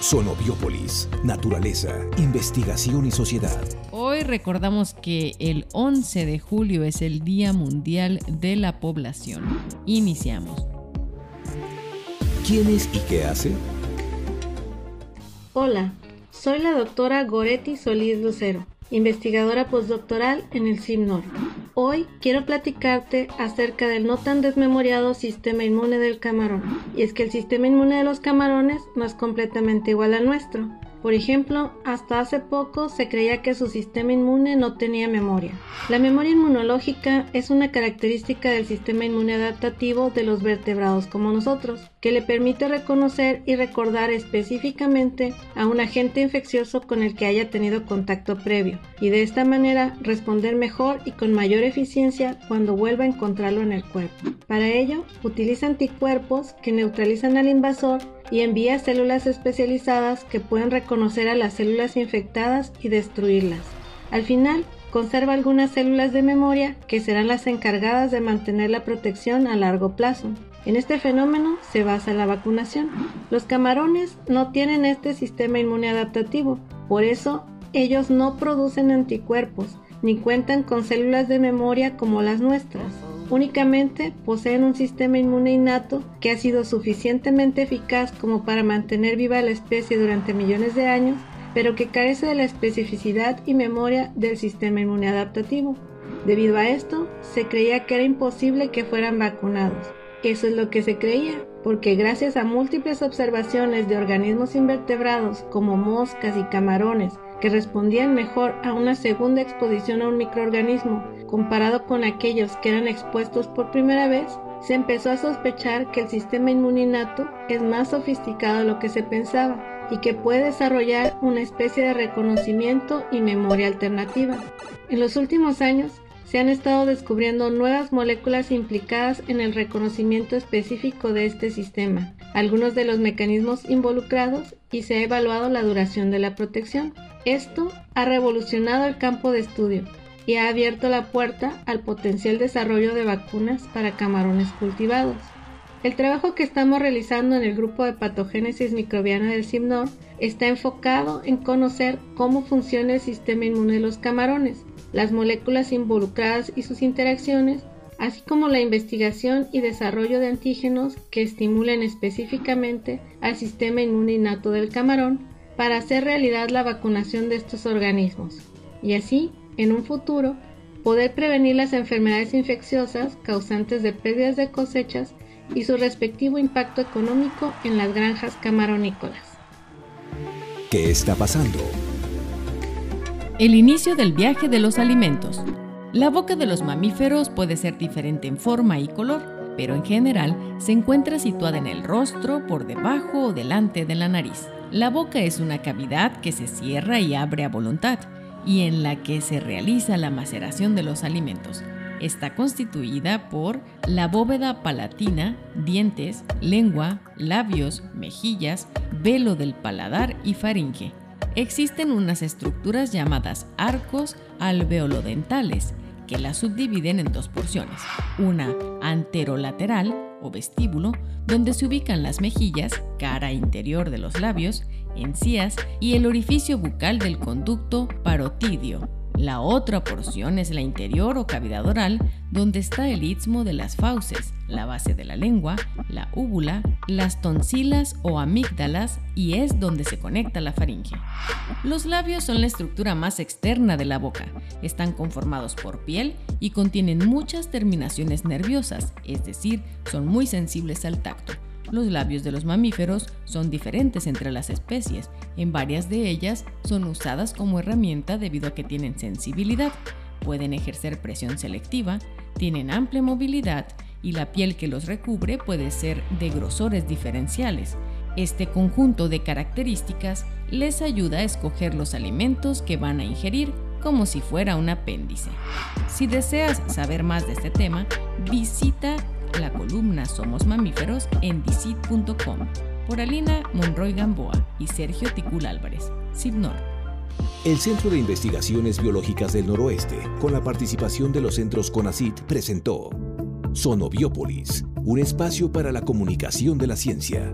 Sonobiópolis, naturaleza, investigación y sociedad. Hoy recordamos que el 11 de julio es el Día Mundial de la Población. Iniciamos. ¿Quién es y qué hace? Hola, soy la doctora Goretti Solís Lucero, investigadora postdoctoral en el CIMNOR. Hoy quiero platicarte acerca del no tan desmemoriado sistema inmune del camarón. Y es que el sistema inmune de los camarones no es completamente igual al nuestro. Por ejemplo, hasta hace poco se creía que su sistema inmune no tenía memoria. La memoria inmunológica es una característica del sistema inmune adaptativo de los vertebrados como nosotros, que le permite reconocer y recordar específicamente a un agente infeccioso con el que haya tenido contacto previo, y de esta manera responder mejor y con mayor eficiencia cuando vuelva a encontrarlo en el cuerpo. Para ello, utiliza anticuerpos que neutralizan al invasor y envía células especializadas que pueden reconocer a las células infectadas y destruirlas. Al final, conserva algunas células de memoria que serán las encargadas de mantener la protección a largo plazo. En este fenómeno se basa la vacunación. Los camarones no tienen este sistema inmune adaptativo, por eso ellos no producen anticuerpos ni cuentan con células de memoria como las nuestras únicamente poseen un sistema inmune innato que ha sido suficientemente eficaz como para mantener viva la especie durante millones de años, pero que carece de la especificidad y memoria del sistema inmune adaptativo. Debido a esto, se creía que era imposible que fueran vacunados. Eso es lo que se creía, porque gracias a múltiples observaciones de organismos invertebrados como moscas y camarones que respondían mejor a una segunda exposición a un microorganismo comparado con aquellos que eran expuestos por primera vez, se empezó a sospechar que el sistema inmune innato es más sofisticado de lo que se pensaba y que puede desarrollar una especie de reconocimiento y memoria alternativa. En los últimos años, se han estado descubriendo nuevas moléculas implicadas en el reconocimiento específico de este sistema, algunos de los mecanismos involucrados y se ha evaluado la duración de la protección. Esto ha revolucionado el campo de estudio y ha abierto la puerta al potencial desarrollo de vacunas para camarones cultivados. El trabajo que estamos realizando en el grupo de patogénesis microbiana del CIMNOR está enfocado en conocer cómo funciona el sistema inmune de los camarones, las moléculas involucradas y sus interacciones, así como la investigación y desarrollo de antígenos que estimulen específicamente al sistema inmune innato del camarón para hacer realidad la vacunación de estos organismos y así, en un futuro, poder prevenir las enfermedades infecciosas causantes de pérdidas de cosechas y su respectivo impacto económico en las granjas camaronícolas. ¿Qué está pasando? El inicio del viaje de los alimentos. La boca de los mamíferos puede ser diferente en forma y color, pero en general se encuentra situada en el rostro, por debajo o delante de la nariz. La boca es una cavidad que se cierra y abre a voluntad y en la que se realiza la maceración de los alimentos. Está constituida por la bóveda palatina, dientes, lengua, labios, mejillas, velo del paladar y faringe. Existen unas estructuras llamadas arcos alveolodentales que la subdividen en dos porciones, una anterolateral vestíbulo, donde se ubican las mejillas, cara interior de los labios, encías y el orificio bucal del conducto parotidio. La otra porción es la interior o cavidad oral, donde está el istmo de las fauces, la base de la lengua, la úvula, las tonsilas o amígdalas y es donde se conecta la faringe. Los labios son la estructura más externa de la boca. Están conformados por piel y contienen muchas terminaciones nerviosas, es decir, son muy sensibles al tacto. Los labios de los mamíferos son diferentes entre las especies. En varias de ellas son usadas como herramienta debido a que tienen sensibilidad, pueden ejercer presión selectiva, tienen amplia movilidad y la piel que los recubre puede ser de grosores diferenciales. Este conjunto de características les ayuda a escoger los alimentos que van a ingerir como si fuera un apéndice. Si deseas saber más de este tema, visita la columna Somos Mamíferos en dicit.com por Alina Monroy Gamboa y Sergio Ticul Álvarez, CIPNOR. El Centro de Investigaciones Biológicas del Noroeste, con la participación de los centros CONACIT, presentó Sonobiópolis, un espacio para la comunicación de la ciencia.